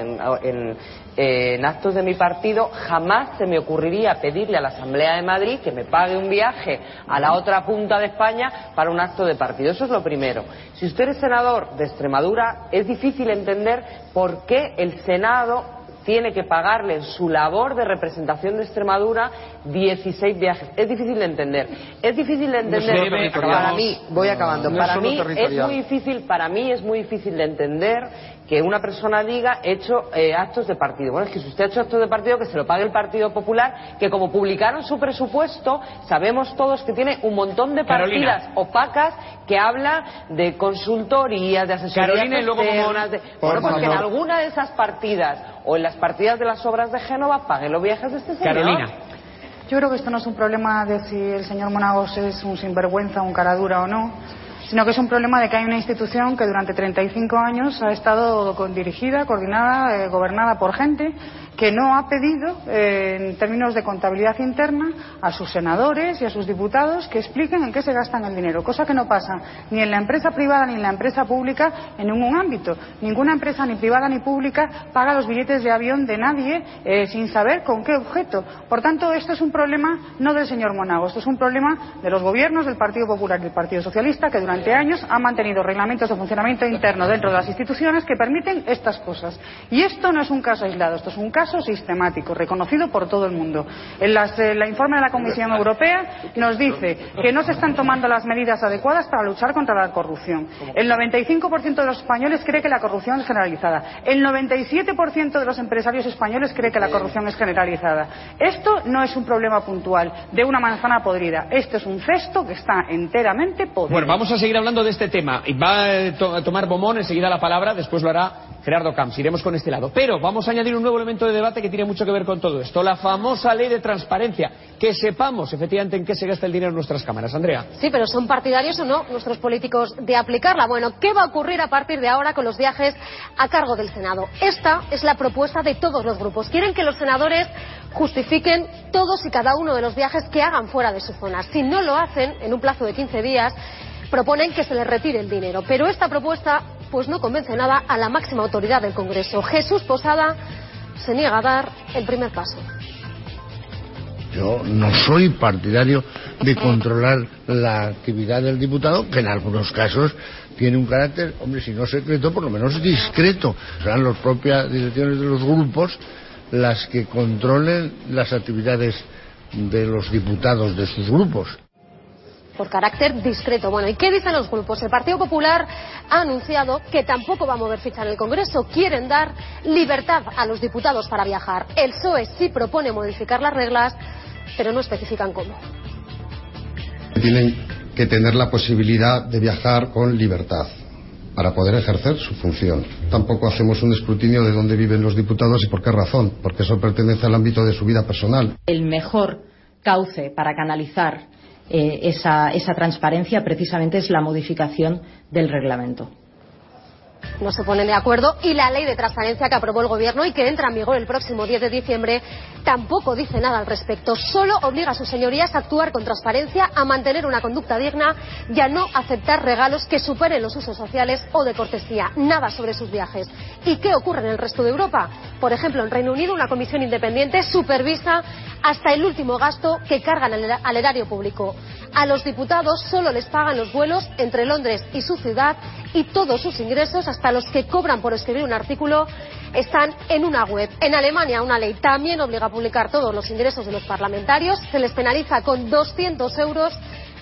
en actos de mi partido, jamás se me ocurriría pedirle a la Asamblea de Madrid que me pague un viaje a la otra punta de España para un acto de partido. Eso es lo primero. Si usted es senador de Extremadura, es difícil entender por qué el Senado tiene que pagarle en su labor de representación de Extremadura 16 viajes. Es difícil de entender. Es difícil de entender para mí, voy acabando, No para mí es muy difícil, para mí es muy difícil de entender que una persona diga he hecho eh, actos de partido. Bueno, es que si usted ha hecho actos de partido, que se lo pague el Partido Popular, que como publicaron su presupuesto, sabemos todos que tiene un montón de Carolina. partidas opacas que habla de consultorías, de asesorías Carolina y luego Momón. de- Por Bueno, pues que en alguna de esas partidas o en las partidas de las obras de Génova paguen los viajes de este señor. Carolina. Yo creo que esto no es un problema de si el señor Monagos es un sinvergüenza, un cara dura o no, sino que es un problema de que hay una institución que durante 35 años ha estado dirigida, coordinada, eh, gobernada por gente que no ha pedido, eh, en términos de contabilidad interna, a sus senadores y a sus diputados que expliquen en qué se gastan el dinero, cosa que no pasa ni en la empresa privada ni en la empresa pública en ningún ámbito. Ninguna empresa, ni privada ni pública, paga los billetes de avión de nadie eh, sin saber con qué objeto. Por tanto, esto es un problema no del señor Monago, esto es un problema de los gobiernos del Partido Popular y del Partido Socialista que durante años han mantenido reglamentos de funcionamiento interno dentro de las instituciones que permiten estas cosas. Y esto no es un caso aislado, esto es un sistemático, reconocido por todo el mundo. En las, eh, el informe de la Comisión Europea nos dice que no se están tomando las medidas adecuadas para luchar contra la corrupción. El 95% de los españoles cree que la corrupción es generalizada. El 97% de los empresarios españoles cree que la corrupción es generalizada. Esto no es un problema puntual de una manzana podrida. Esto es un cesto que está enteramente podrido. Bueno, vamos a seguir hablando de este tema. Va to- a tomar Bomón enseguida la palabra, después lo hará Gerardo Camps. Iremos con este lado. Pero vamos a añadir un nuevo elemento de debate que tiene mucho que ver con todo esto. La famosa ley de transparencia. Que sepamos efectivamente en qué se gasta el dinero en nuestras cámaras. Andrea. Sí, pero ¿son partidarios o no nuestros políticos de aplicarla? Bueno, ¿qué va a ocurrir a partir de ahora con los viajes a cargo del Senado? Esta es la propuesta de todos los grupos. Quieren que los senadores justifiquen todos y cada uno de los viajes que hagan fuera de su zona. Si no lo hacen en un plazo de 15 días, proponen que se les retire el dinero. Pero esta propuesta pues no convence nada a la máxima autoridad del Congreso. Jesús Posada se niega a dar el primer paso. Yo no soy partidario de controlar la actividad del diputado, que en algunos casos tiene un carácter, hombre, si no secreto, por lo menos discreto. Serán las propias direcciones de los grupos las que controlen las actividades de los diputados de sus grupos. Por carácter discreto. Bueno, ¿y qué dicen los grupos? El Partido Popular ha anunciado que tampoco va a mover ficha en el Congreso. Quieren dar libertad a los diputados para viajar. El PSOE sí propone modificar las reglas, pero no especifican cómo. Tienen que tener la posibilidad de viajar con libertad para poder ejercer su función. Tampoco hacemos un escrutinio de dónde viven los diputados y por qué razón, porque eso pertenece al ámbito de su vida personal. el mejor cauce para canalizar eh, esa, esa transparencia precisamente es la modificación del reglamento. No se ponen de acuerdo y la ley de transparencia que aprobó el Gobierno y que entra en vigor el próximo 10 de diciembre tampoco dice nada al respecto. Solo obliga a sus señorías a actuar con transparencia, a mantener una conducta digna y a no aceptar regalos que superen los usos sociales o de cortesía. Nada sobre sus viajes. ¿Y qué ocurre en el resto de Europa? Por ejemplo, en Reino Unido una comisión independiente supervisa hasta el último gasto que cargan al era- al erario público. A los diputados solo les pagan los vuelos entre Londres y su ciudad y todos sus ingresos, hasta los que cobran por escribir un artículo, están en una web. En Alemania una ley también obliga publicar todos los ingresos de los parlamentarios. Se les penaliza con 200 euros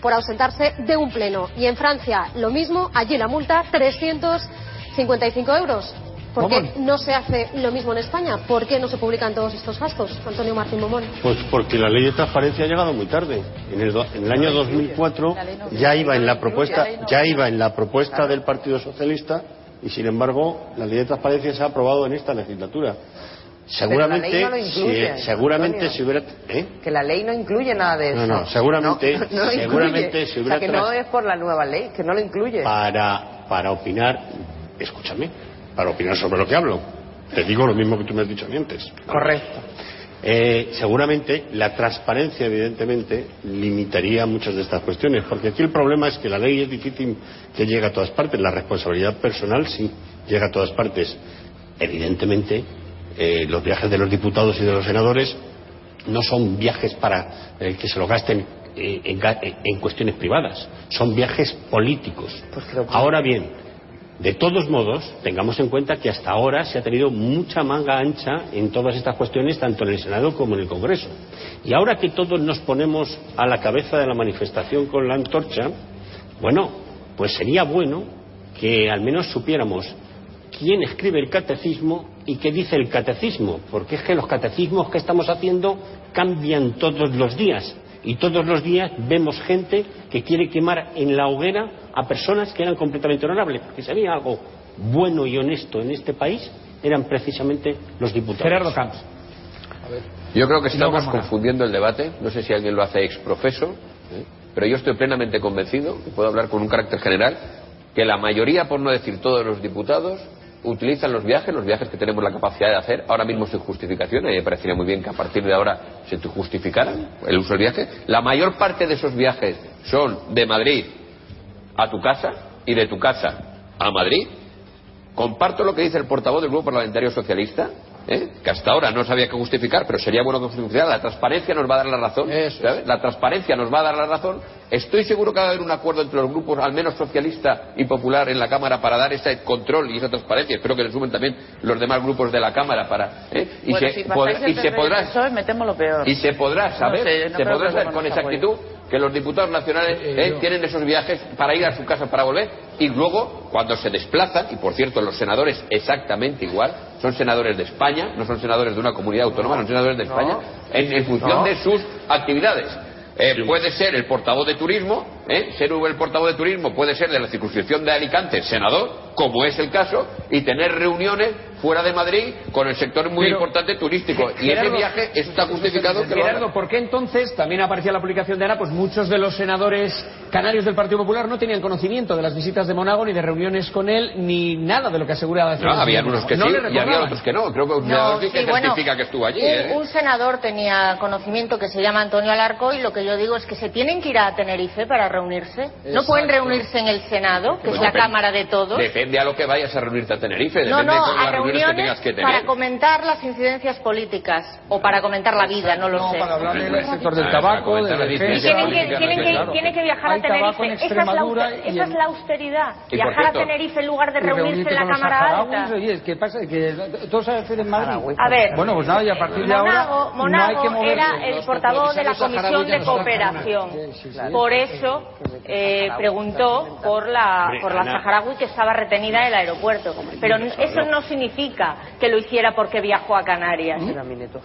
por ausentarse de un pleno. Y en Francia lo mismo, allí la multa 355 euros. ¿Por qué no se hace lo mismo en España? ¿Por qué no se publican todos estos gastos? Antonio Martín Momón. Pues porque la ley de transparencia ha llegado muy tarde. En el, do- en el año 2004 ya iba en la propuesta, ya iba en la propuesta del Partido Socialista y sin embargo la ley de transparencia se ha aprobado en esta legislatura. Seguramente, Pero la ley no lo incluye, si, seguramente si hubiera, ¿eh? Que la ley no incluye nada de No, eso. no, seguramente- No, no seguramente si O hubiera sea, que no es por la nueva ley, que no lo incluye. para, para opinar, escúchame, para opinar sobre lo que hablo. Te digo lo mismo que tú me has dicho antes. Correcto. Eh, seguramente la transparencia, evidentemente, limitaría muchas de estas cuestiones, porque aquí el problema es que la ley es difícil que llegue a todas partes, la responsabilidad personal sí llega a todas partes. Evidentemente, eh, los viajes de los diputados y de los senadores no son viajes para eh, que se lo gasten eh, en, cuestiones privadas, son viajes políticos. Ahora bien, de todos modos, tengamos en cuenta que hasta ahora se ha tenido mucha manga ancha en todas estas cuestiones, tanto en el Senado como en el Congreso. Y ahora que todos nos ponemos a la cabeza de la manifestación con la antorcha, bueno, pues sería bueno que al menos supiéramos quién escribe el catecismo y qué dice el catecismo, porque es que los catecismos que estamos haciendo cambian todos los días y todos los días vemos gente que quiere quemar en la hoguera a personas que eran completamente honorables, porque si había algo bueno y honesto en este país eran precisamente los diputados. Gerardo Camps. Yo creo que estamos confundiendo el debate. No sé si alguien lo hace ex profeso, ¿eh? pero yo estoy plenamente convencido, y puedo hablar con un carácter general, que la mayoría, por no decir todos los diputados, utilizan los viajes, los viajes que tenemos la capacidad de hacer, ahora mismo sin justificación, a mí me parecería muy bien que a partir de ahora se justificaran el uso del viaje. La mayor parte de esos viajes son de Madrid a tu casa y de tu casa a Madrid. Comparto lo que dice el portavoz del Grupo Parlamentario Socialista, ¿eh? que hasta ahora no sabía qué justificar, pero sería bueno que justificara. La transparencia nos va a dar la razón. ¿sabes? La transparencia nos va a dar la razón. Estoy seguro que va a haber un acuerdo entre los grupos, al menos socialista y popular, en la Cámara para dar ese control y esa transparencia. Espero que le sumen también los demás grupos de la Cámara para. ¿eh? Y, bueno, se, si pod- y podrá PSOE, metemos lo peor. y se podrá saber, No sé, no se podrá saber con exactitud que los diputados nacionales eh, tienen esos viajes para ir a su casa para volver y luego cuando se desplazan, y por cierto los senadores exactamente igual, son senadores de España, no son senadores de una comunidad autónoma, son senadores de España, en, en función de sus actividades. Eh, puede ser el portavoz de turismo, ¿eh? ser el portavoz de turismo puede ser de la circunscripción de Alicante, senador, como es el caso, y tener reuniones fuera de Madrid con el sector muy Pero- importante turístico. Y ese viaje, eso está justificado que lo haga. Gerardo, ¿por qué entonces también aparecía la publicación de Ana? Pues muchos de los senadores canarios del Partido Popular no tenían conocimiento de las visitas de Monago, ni de reuniones con él, ni nada de lo que aseguraba decir No, había unos que sí No le y había otros que no. Creo que un No, senador sí que bueno, certifica que estuvo allí. Un, ¿eh? un senador tenía conocimiento que se llama Antonio Alarco y lo que yo digo es que se tienen que ir a Tenerife para reunirse. No Exacto. pueden reunirse en el Senado, que es Bueno, la pero Cámara de todos. Depende a lo que vayas a reunirte a Tenerife, No, no, a reuniones que reuniones tengas que tener. para comentar las incidencias políticas o para comentar la vida, no lo sé. para hablar del sector del tabaco, de la defensa. tienen que, tienen que- claro. tienen que viajar Hay a Tenerife. en Esa es, la, esa es en- la austeridad. Viajar a Tenerife en lugar de reunirse en la Cámara Alta. Oye, ¿qué pasa? Que todos se refieren Madrid. A ver, Bueno, pues nada, y a partir de ahora Monago, no era el portavoz de la Comisión de Cooperación. Por eso eh, preguntó por la, por la saharaui que estaba retenida en el aeropuerto. Pero eso no significa que lo hiciera porque viajó a Canarias.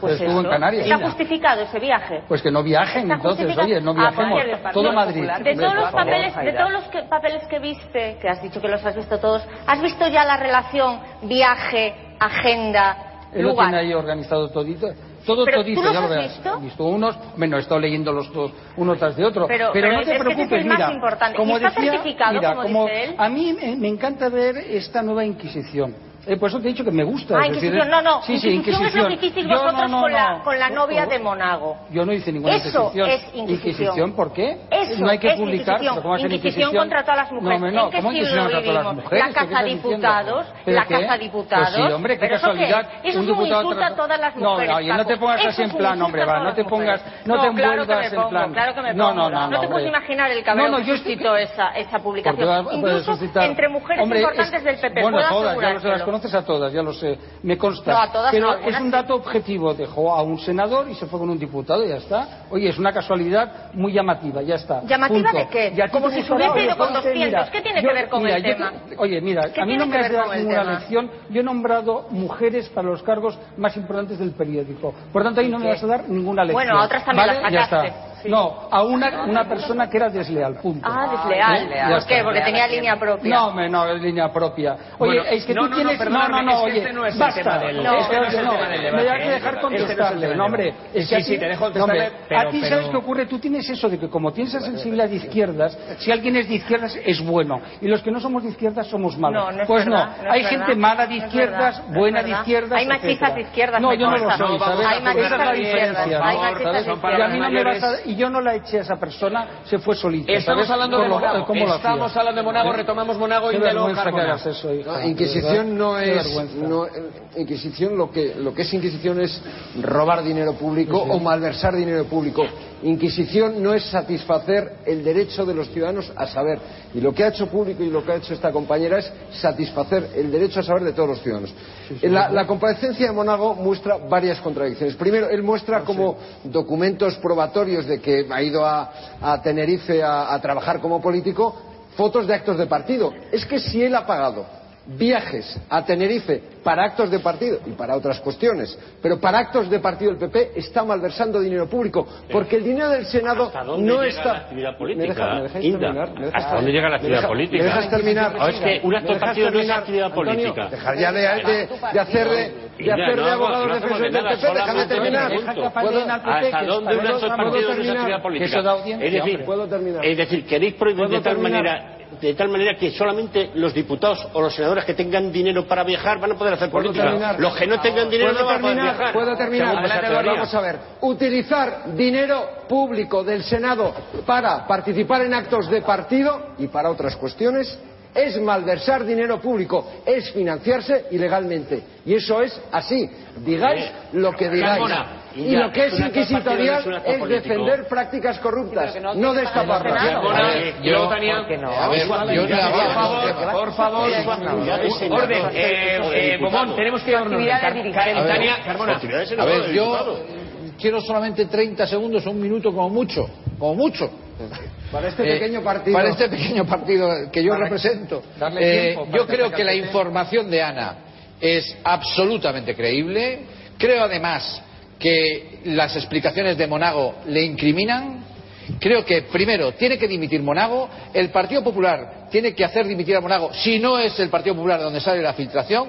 Pues Estuvo en. Canarias. ¿Está justificado ese viaje? Pues que no viajen, entonces, justificado. oye, no Ah, pues viajemos. Todo Madrid. De todos los papeles, de todos los que- papeles que viste, que has dicho que los has visto todos, ¿has visto ya la relación viaje, agenda, Él lo lugar? tiene ahí organizado todito. Todo Pero, todito, ¿tú los ya lo has visto? He visto unos, bueno, he estado leyendo los dos, uno tras de otro. Pero- pero no es te que ese es preocupes, más mira. importante. Como ¿Y está decía, certificado, mira, como dice él? a mí me, me encanta ver esta nueva Inquisición. Eh, por eso te he dicho que me gusta. Ah, es decir, Inquisición, no, no. Sí, sí, Inquisición, es lo que hicisteis vosotros no, no, con, la, no. con la novia No, de Monago. Yo no hice ninguna Eso Inquisición. es Inquisición. ¿por qué? Eso no hay que es publicar. Inquisición. ¿cómo ser Inquisición contra todas las mujeres. No, no, ¿En qué ¿cómo siglo Inquisición contra todas las vivimos? mujeres? La ¿Qué caza diputados, ¿Pero la caza diputados. Pues sí, hombre, qué ¿Pero eso casualidad. qué? Eso es un insulto a todas las No, mujeres. no, y no te pongas así es en plan, hombre, va, no te pongas, no te envuelvas en plan. Claro que me No, pongo. no, no, no, te puedes imaginar el cabreo No, no, que suscitó esa, publicación. Incluso entre mujeres importantes es- del PP. Puedo conoces a todas, ya lo sé, me consta. No, a todas pero no, es un dato objetivo, dejó a un senador y se fue con un diputado, ya está. Oye, es una casualidad muy llamativa, ya está. ¿Llamativa punto. de qué? Como si se hubiese ido con 200, mira, ¿qué tiene yo, que ver con mira, el tema? Te, oye, mira, a mí no me has dado ninguna lección, yo he nombrado mujeres para los cargos más importantes del periódico, por tanto ahí no qué? me vas a dar ninguna lección. Bueno, a otras también ¿vale? las sacaste sí. No, a una, una persona que era desleal, punto. Ah, desleal. ¿Eh? ¿Por qué? Porque tenía línea propia. No, me, no, es línea propia. Oye, bueno, es que no, tú no, tienes... No, no, no, oye, este no es basta. El tema del, no, este no es el tema del debate. Me voy a dejar contestarle, este no, hombre. Es que sí, sí, te dejo contestarle, no, pero... A ti, ¿sabes qué ocurre? Tú tienes eso de que como tienes esa sensibilidad de izquierdas, si alguien es de izquierdas es bueno, y los que no somos de izquierdas somos malos. No, no pues verdad, no, hay gente mala de izquierdas, buena de izquierdas... Hay machistas de izquierdas, No, yo no lo soy, ¿sabes? Hay machistas de izquierdas, hay machistas de izquierdas yo no la eché a esa persona, se fue solita. Estamos hablando de Monago. Estamos hablando de Monago, ¿Eh? retomamos Monago y de lo eso, Inquisición no es. No, eh, Inquisición lo que, lo que es Inquisición es robar dinero público o malversar dinero público. Inquisición no es satisfacer el derecho de los ciudadanos a saber. Y lo que ha hecho público y lo que ha hecho esta compañera es satisfacer el derecho a saber de todos los ciudadanos. La, la, comparecencia de Monago muestra varias contradicciones. Primero, él muestra ah, como documentos probatorios de que ha ido a, Tenerife a, a trabajar como político, fotos de actos de partido. Es que si él ha pagado viajes a Tenerife para actos de partido y para otras cuestiones, pero para actos de partido el PP está malversando dinero público porque el dinero del Senado ¿Hasta dónde no llega está. La actividad política, ¿Me, deja, ¿me terminar? ¿Me deja, ¿Hasta dónde llega la actividad deja, política? ¿Me dejas terminar? Ah, es que un acto de partido no es actividad Antonio, política. dejar ya de, de, de hacer de, de, hacer de abogado no, defensor del PP, déjame terminar. ¿Hasta dónde un acto de partido no es actividad política? Es decir, queréis prohibir de tal manera de tal manera que solamente los diputados o los senadores que tengan dinero para viajar van a poder hacer política. Los que no tengan dinero no van a viajar. Puedo terminar. Vamos a ver. Utilizar dinero público del Senado para participar en actos de partido y para otras cuestiones es malversar dinero público, es financiarse ilegalmente. Y eso es así. Digáis eh, lo que digáis. Y, lo que es inquisitorial es defender prácticas corruptas, no, no destaparlas. Yo, por favor, por orden. Eh, eh, Bomón, tenemos que irnos. Tania, Carmona. A ver, yo quiero solamente 30 segundos, un minuto como mucho, como mucho Para este eh, pequeño partido. Para este pequeño partido que yo represento. Eh, yo creo que la información de Ana es absolutamente creíble. Creo además que las explicaciones de Monago le incriminan. Creo que, primero, tiene que dimitir Monago. El Partido Popular tiene que hacer dimitir a Monago si no es el Partido Popular donde sale la filtración.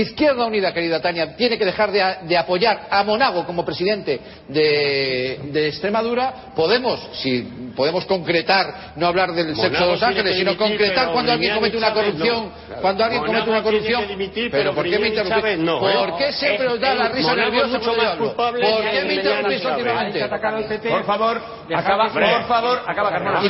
Izquierda Unida, querida Tania, tiene que dejar de, apoyar a Monago como presidente de, Extremadura. Podemos, si podemos concretar, no hablar del sexo de los ángeles, sino concretar cuando alguien comete una corrupción. Cuando alguien comete una corrupción. Pero, ¿por qué me interrumpís? ¿Por qué siempre os da la risa nerviosa mucho más culpable ¿Por qué me interrumpís últimamente? Por favor, acaba, por favor, acaba Carmona.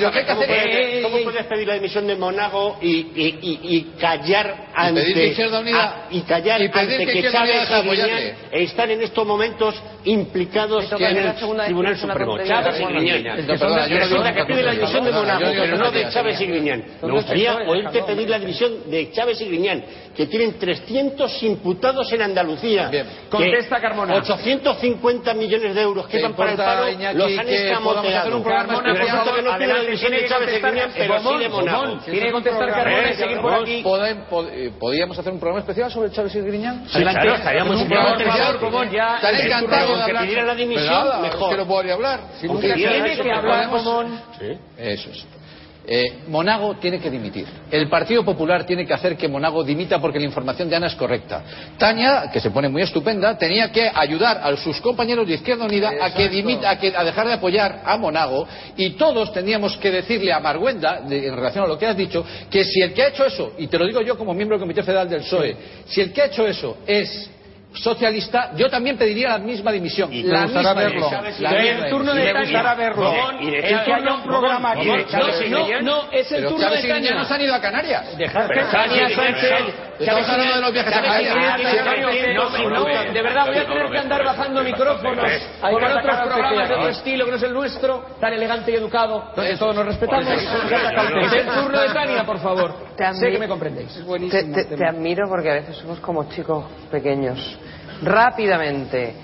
¿Cómo puedes pedir la dimisión de Monago y, callar ante... Izquierda Unida callar y ante que, que Chávez y Guiñán están en estos momentos implicados en el Tribunal Supremo. Chávez y Guiñán. Resulta que pide la división de Monaco, pero no de Chávez y Guiñán. Me gustaría oírte pedir la división de Chávez y Guiñán, que tienen 300 imputados en Andalucía. Contesta Carmona. 850 millones de euros que van para el paro los han escamoteado. Carmona, por que no tiene la división de Chávez y Guiñán, pero sí de Monaco. Tiene que contestar Carmona y seguir por aquí. Podríamos hacer un programa especial sobre Chávez Griñán? De. Que no podría hablar. Si tiene que hablar, Comón. Eso es. Eh, Monago tiene que dimitir. El Partido Popular tiene que hacer que Monago dimita porque la información de Ana es correcta. Tania, que se pone muy estupenda, tenía que ayudar a sus compañeros de Izquierda Unida a que, dimita, a, que a dejar de apoyar a Monago y todos teníamos que decirle a Marguenda, en relación a lo que has dicho, que si el que ha hecho eso, y te lo digo yo como miembro del Comité Federal del PSOE, si el que ha hecho eso es socialista, yo también pediría la misma dimisión. La misma verlo. el turno de Tania. verlo. el turno un programa aquí. No, no, es el turno de Tania. nos han ido a Canarias. Dejar que Tania Sánchez... Estamos hablando de los viajes a Canarias. De verdad, voy a tener que andar bajando micrófonos con otros programas de otro estilo que no es el nuestro, tan elegante y educado, que todos nos respetamos. El turno de Tania, por favor. Te Sé que me comprendéis. Te, te- te admiro porque a veces somos como chicos pequeños. Rápidamente,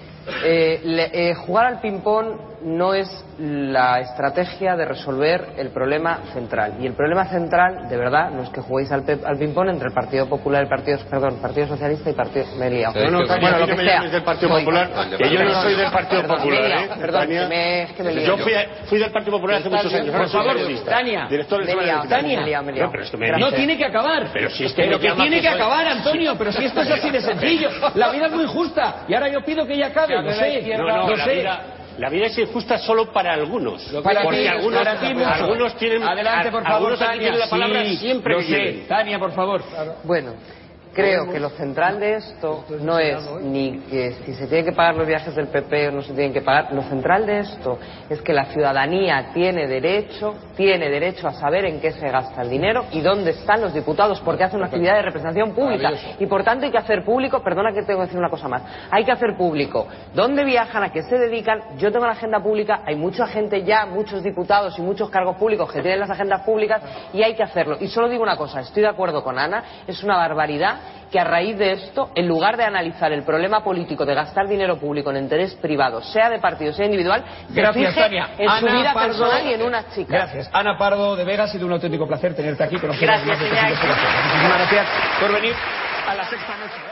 eh, le- eh, jugar al ping-pong no es la estrategia de resolver el problema central. Y el problema central, de verdad, no es que juguéis al, pe- al ping-pong entre el Partido Popular, el Partido, perdón, Partido Socialista y Partido... Me he liado. No, no, Tania, bueno, lo que no me sea. del Partido Soy- Popular, que yo no soy del Partido Perdón, Popular, ¿eh? Perdón, Tania. que me- es que me he Yo fui, fui del Partido Popular hace muchos años. Por favor. Tania. Director del Me he Semana liado, Digital. me he liado, me he liado. No, pero es que me No tiene que acabar. Pero si es que Pero que llama tiene que soy- acabar, Antonio. Pero si esto es así de sencillo. La vida es muy justa. Y ahora yo pido que ella acabe. Lo sé. No, no, sé. La vida es injusta solo para algunos. Para porque ti, algunos, algunos tienen, Adelante, por favor, algunos Tania. tienen la palabra Sí, siempre lo sé. Tania, por favor. Bueno, creo que lo central de esto no es ni que si se tienen que pagar los viajes del PP o no se tienen que pagar. Lo central de esto es que la ciudadanía tiene derecho, tiene derecho a saber en qué se gasta el dinero y dónde están los diputados, porque hacen una actividad de representación pública. Y por tanto hay que hacer público, perdona que tengo que decir una cosa más, hay que hacer público dónde viajan, a qué se dedican. Yo tengo la agenda pública, hay mucha gente ya, muchos diputados y muchos cargos públicos que tienen las agendas públicas y hay que hacerlo. Y solo digo una cosa, estoy de acuerdo con Ana, es una barbaridad que a raíz de esto, en lugar de analizar el problema político de gastar dinero público en interés privado, sea de partido, sea individual, se Gracias, fije Tania. en su vida Pardo- personal y en unas chicas. Gracias. Ana Pardo de Vega, ha sido un auténtico placer tenerte aquí. Conociendo Gracias, investigaciones. Muchísimas gracias por venir a la sexta noche.